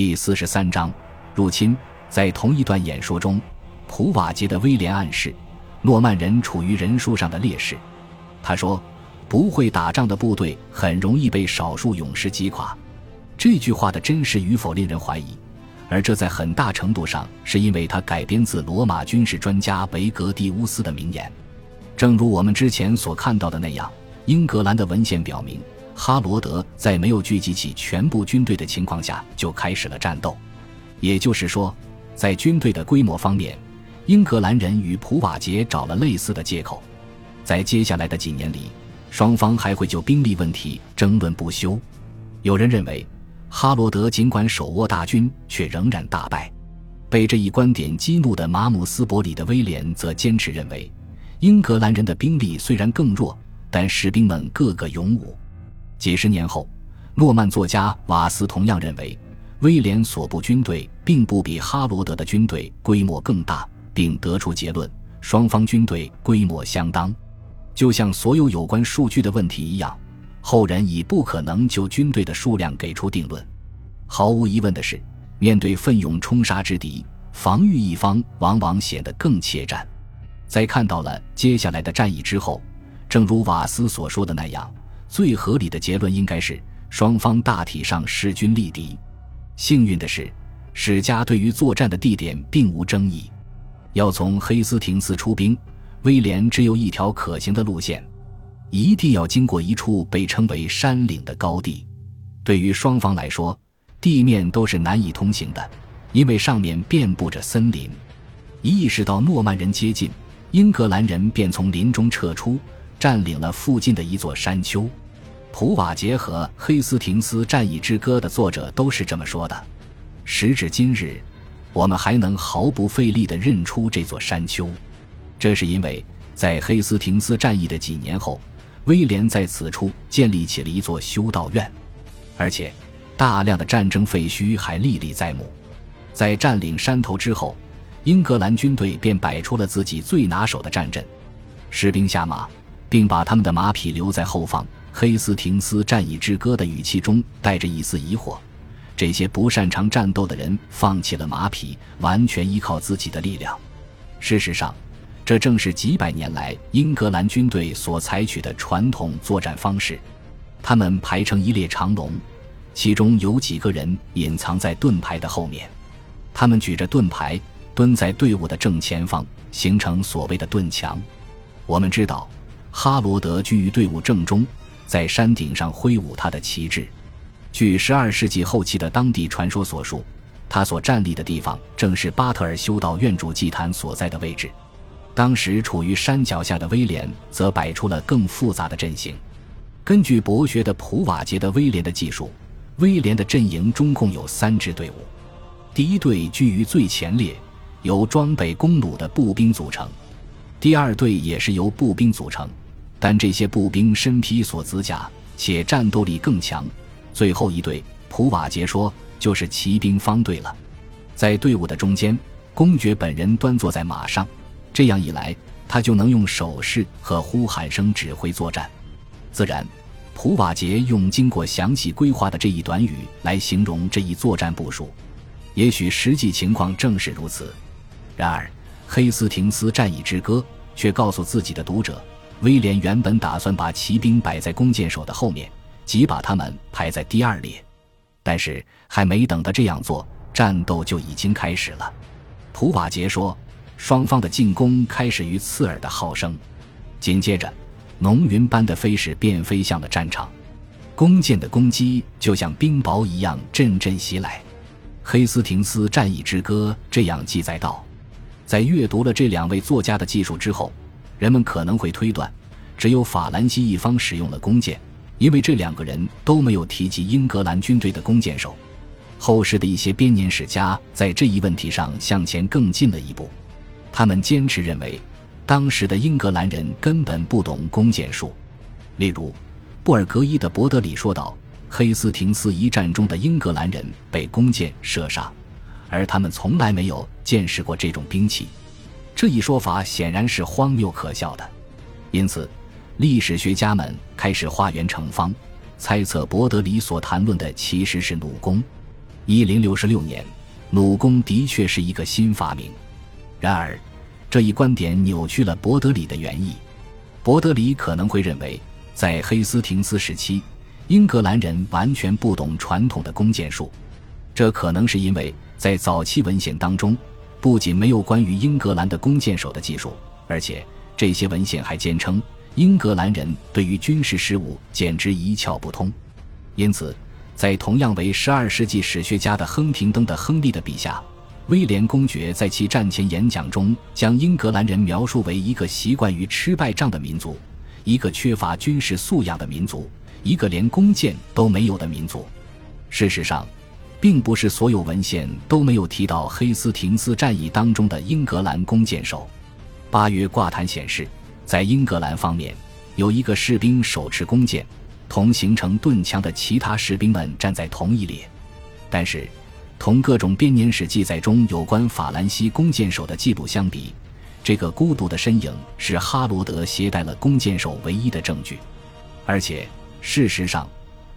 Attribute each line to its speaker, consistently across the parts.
Speaker 1: 第四十三章入侵。在同一段演说中，普瓦捷的威廉暗示诺曼人处于人数上的劣势。他说：“不会打仗的部队很容易被少数勇士击垮。”这句话的真实与否令人怀疑，而这在很大程度上是因为他改编自罗马军事专家维格蒂乌斯的名言。正如我们之前所看到的那样，英格兰的文献表明，哈罗德在没有聚集起全部军队的情况下就开始了战斗。也就是说，在军队的规模方面，英格兰人与普瓦捷找了类似的借口。在接下来的几年里，双方还会就兵力问题争论不休。有人认为。哈罗德尽管手握大军，却仍然大败。被这一观点激怒的马姆斯伯里的威廉则坚持认为，英格兰人的兵力虽然更弱，但士兵们个个勇武。几十年后，诺曼作家瓦斯同样认为，威廉所部军队并不比哈罗德的军队规模更大，并得出结论：双方军队规模相当。就像所有有关数据的问题一样。后人已不可能就军队的数量给出定论。毫无疑问的是，面对奋勇冲杀之敌，防御一方往往显得更怯战。在看到了接下来的战役之后，正如瓦斯所说的那样，最合理的结论应该是双方大体上势均力敌。幸运的是，史家对于作战的地点并无争议。要从黑斯廷斯出兵，威廉只有一条可行的路线。一定要经过一处被称为山岭的高地，对于双方来说，地面都是难以通行的，因为上面遍布着森林。一意识到诺曼人接近，英格兰人便从林中撤出，占领了附近的一座山丘。普瓦捷和《黑斯廷斯战役之歌》的作者都是这么说的。时至今日，我们还能毫不费力地认出这座山丘，这是因为在黑斯廷斯战役的几年后。威廉在此处建立起了一座修道院，而且大量的战争废墟还历历在目。在占领山头之后，英格兰军队便摆出了自己最拿手的战阵，士兵下马，并把他们的马匹留在后方。黑斯廷斯战役之歌的语气中带着一丝疑惑：这些不擅长战斗的人放弃了马匹，完全依靠自己的力量。事实上。这正是几百年来英格兰军队所采取的传统作战方式。他们排成一列长龙，其中有几个人隐藏在盾牌的后面。他们举着盾牌蹲在队伍的正前方，形成所谓的盾墙。我们知道，哈罗德居于队伍正中，在山顶上挥舞他的旗帜。据12世纪后期的当地传说所述，他所站立的地方正是巴特尔修道院主祭坛所在的位置。当时处于山脚下的威廉则摆出了更复杂的阵型。根据博学的普瓦捷的威廉的技术，威廉的阵营中共有三支队伍。第一队居于最前列，由装备弓弩的步兵组成；第二队也是由步兵组成，但这些步兵身披锁子甲，且战斗力更强。最后一队，普瓦捷说就是骑兵方队了。在队伍的中间，公爵本人端坐在马上。这样一来，他就能用手势和呼喊声指挥作战。自然，普瓦捷用经过详细规划的这一短语来形容这一作战部署。也许实际情况正是如此。然而，《黑斯廷斯战役之歌》却告诉自己的读者，威廉原本打算把骑兵摆在弓箭手的后面，即把他们排在第二列。但是，还没等他这样做，战斗就已经开始了。普瓦捷说。双方的进攻开始于刺耳的号声，紧接着，浓云般的飞矢便飞向了战场，弓箭的攻击就像冰雹一样阵阵袭来。《黑斯廷斯战役之歌》这样记载道：在阅读了这两位作家的技术之后，人们可能会推断，只有法兰西一方使用了弓箭，因为这两个人都没有提及英格兰军队的弓箭手。后世的一些编年史家在这一问题上向前更进了一步。他们坚持认为，当时的英格兰人根本不懂弓箭术。例如，布尔格伊的伯德里说道：“黑斯廷斯一战中的英格兰人被弓箭射杀，而他们从来没有见识过这种兵器。”这一说法显然是荒谬可笑的。因此，历史学家们开始化圆成方，猜测伯德里所谈论的其实是弩弓。一零六六年，弩弓的确是一个新发明。然而，这一观点扭曲了伯德里的原意。伯德里可能会认为，在黑斯廷斯时期，英格兰人完全不懂传统的弓箭术。这可能是因为在早期文献当中，不仅没有关于英格兰的弓箭手的技术，而且这些文献还坚称英格兰人对于军事事务简直一窍不通。因此，在同样为十二世纪史学家的亨廷登的亨利的笔下，威廉公爵在其战前演讲中将英格兰人描述为一个习惯于吃败仗的民族，一个缺乏军事素养的民族，一个连弓箭都没有的民族。事实上，并不是所有文献都没有提到黑斯廷斯战役当中的英格兰弓箭手。八月挂毯显示，在英格兰方面，有一个士兵手持弓箭，同形成盾墙的其他士兵们站在同一列。但是，同各种编年史记载中有关法兰西弓箭手的记录相比，这个孤独的身影是哈罗德携带了弓箭手唯一的证据。而且，事实上。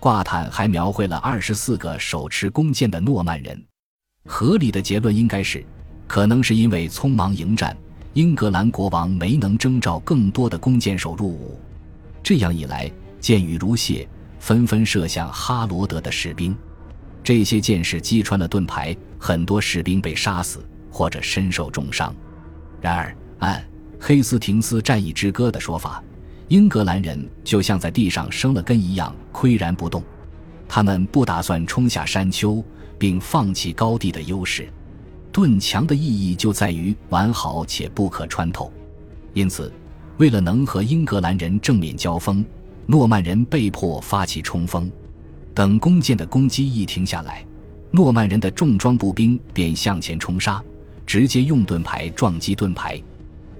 Speaker 1: 挂毯还描绘了二十四个手持弓箭的诺曼人。合理的结论应该是，可能是因为匆忙迎战，英格兰国王没能征召更多的弓箭手入伍。这样一来，箭雨如泻，纷纷射向哈罗德的士兵。这些箭矢击穿了盾牌，很多士兵被杀死或者身受重伤。然而，按《黑斯廷斯战役之歌》的说法。英格兰人就像在地上生了根一样岿然不动，他们不打算冲下山丘，并放弃高地的优势。盾墙的意义就在于完好且不可穿透，因此，为了能和英格兰人正面交锋，诺曼人被迫发起冲锋。等弓箭的攻击一停下来，诺曼人的重装步兵便向前冲杀，直接用盾牌撞击盾牌。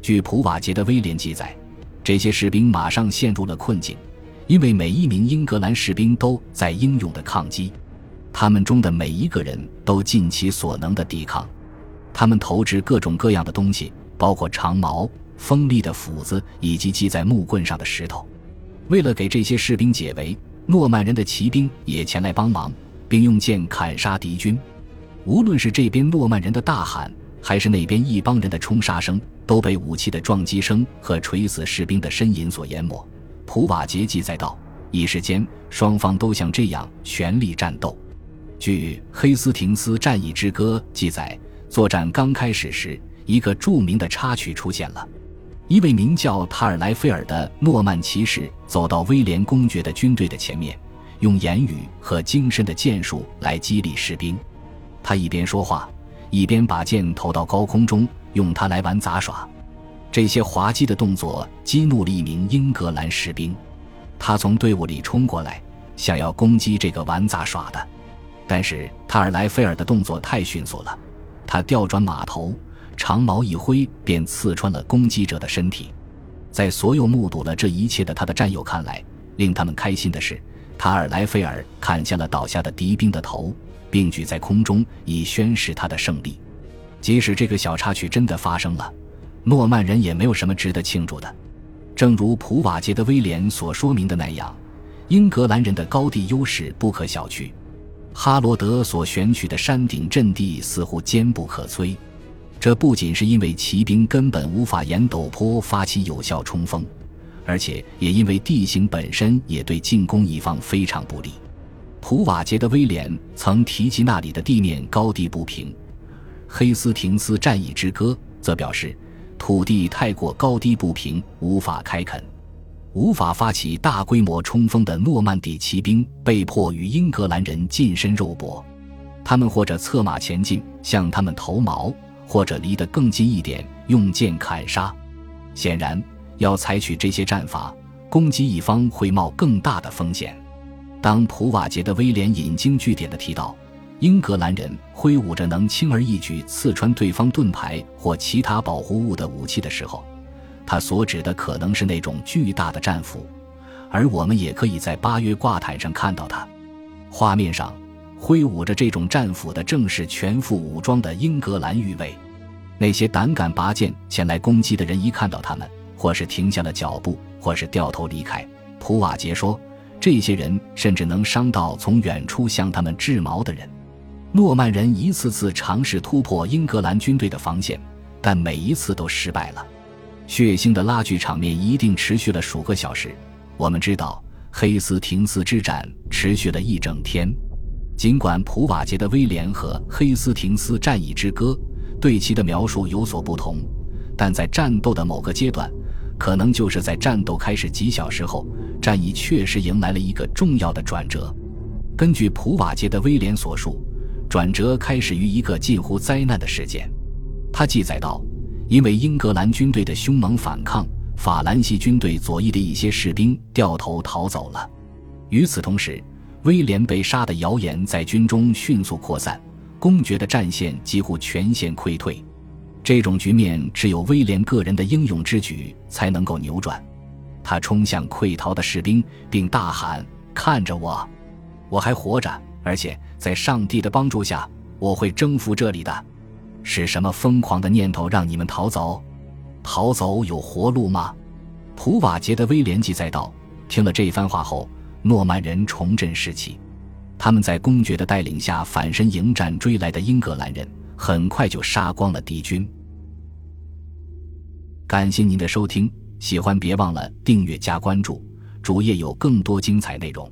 Speaker 1: 据普瓦捷的威廉记载。这些士兵马上陷入了困境，因为每一名英格兰士兵都在英勇的抗击，他们中的每一个人都尽其所能的抵抗。他们投掷各种各样的东西，包括长矛、锋利的斧子以及系在木棍上的石头。为了给这些士兵解围，诺曼人的骑兵也前来帮忙，并用剑砍杀敌军。无论是这边诺曼人的大喊。还是那边一帮人的冲杀声都被武器的撞击声和垂死士兵的呻吟所淹没。普瓦捷记载道：“一时间，双方都像这样全力战斗。”据《黑斯廷斯战役之歌》记载，作战刚开始时，一个著名的插曲出现了：一位名叫塔尔莱菲尔的诺曼骑士走到威廉公爵的军队的前面，用言语和精深的剑术来激励士兵。他一边说话。一边把剑投到高空中，用它来玩杂耍。这些滑稽的动作激怒了一名英格兰士兵，他从队伍里冲过来，想要攻击这个玩杂耍的。但是塔尔莱菲尔的动作太迅速了，他调转马头，长矛一挥，便刺穿了攻击者的身体。在所有目睹了这一切的他的战友看来，令他们开心的是，塔尔莱菲尔砍下了倒下的敌兵的头。并举在空中，以宣示他的胜利。即使这个小插曲真的发生了，诺曼人也没有什么值得庆祝的。正如普瓦捷的威廉所说明的那样，英格兰人的高地优势不可小觑。哈罗德所选取的山顶阵地似乎坚不可摧，这不仅是因为骑兵根本无法沿陡坡发起有效冲锋，而且也因为地形本身也对进攻一方非常不利。普瓦捷的威廉曾提及那里的地面高低不平，《黑斯廷斯战役之歌》则表示土地太过高低不平，无法开垦，无法发起大规模冲锋的诺曼底骑兵被迫与英格兰人近身肉搏，他们或者策马前进向他们投矛，或者离得更近一点用剑砍杀。显然，要采取这些战法，攻击一方会冒更大的风险。当普瓦捷的威廉引经据典地提到，英格兰人挥舞着能轻而易举刺穿对方盾牌或其他保护物的武器的时候，他所指的可能是那种巨大的战斧，而我们也可以在八月挂毯上看到它。画面上挥舞着这种战斧的正是全副武装的英格兰御卫。那些胆敢拔剑前来攻击的人，一看到他们，或是停下了脚步，或是掉头离开。普瓦捷说。这些人甚至能伤到从远处向他们掷矛的人。诺曼人一次次尝试突破英格兰军队的防线，但每一次都失败了。血腥的拉锯场面一定持续了数个小时。我们知道，黑斯廷斯之战持续了一整天。尽管普瓦捷的威廉和黑斯廷斯战役之歌对其的描述有所不同，但在战斗的某个阶段，可能就是在战斗开始几小时后，战役确实迎来了一个重要的转折。根据普瓦捷的威廉所述。转折开始于一个近乎灾难的事件，他记载道：“因为英格兰军队的凶猛反抗，法兰西军队左翼的一些士兵掉头逃走了。与此同时，威廉被杀的谣言在军中迅速扩散，公爵的战线几乎全线溃退。这种局面只有威廉个人的英勇之举才能够扭转。他冲向溃逃的士兵，并大喊：‘看着我，我还活着！’”而且在上帝的帮助下，我会征服这里的。是什么疯狂的念头让你们逃走？逃走有活路吗？普瓦捷的威廉记载道。听了这番话后，诺曼人重振士气，他们在公爵的带领下反身迎战追来的英格兰人，很快就杀光了敌军。感谢您的收听，喜欢别忘了订阅加关注，主页有更多精彩内容。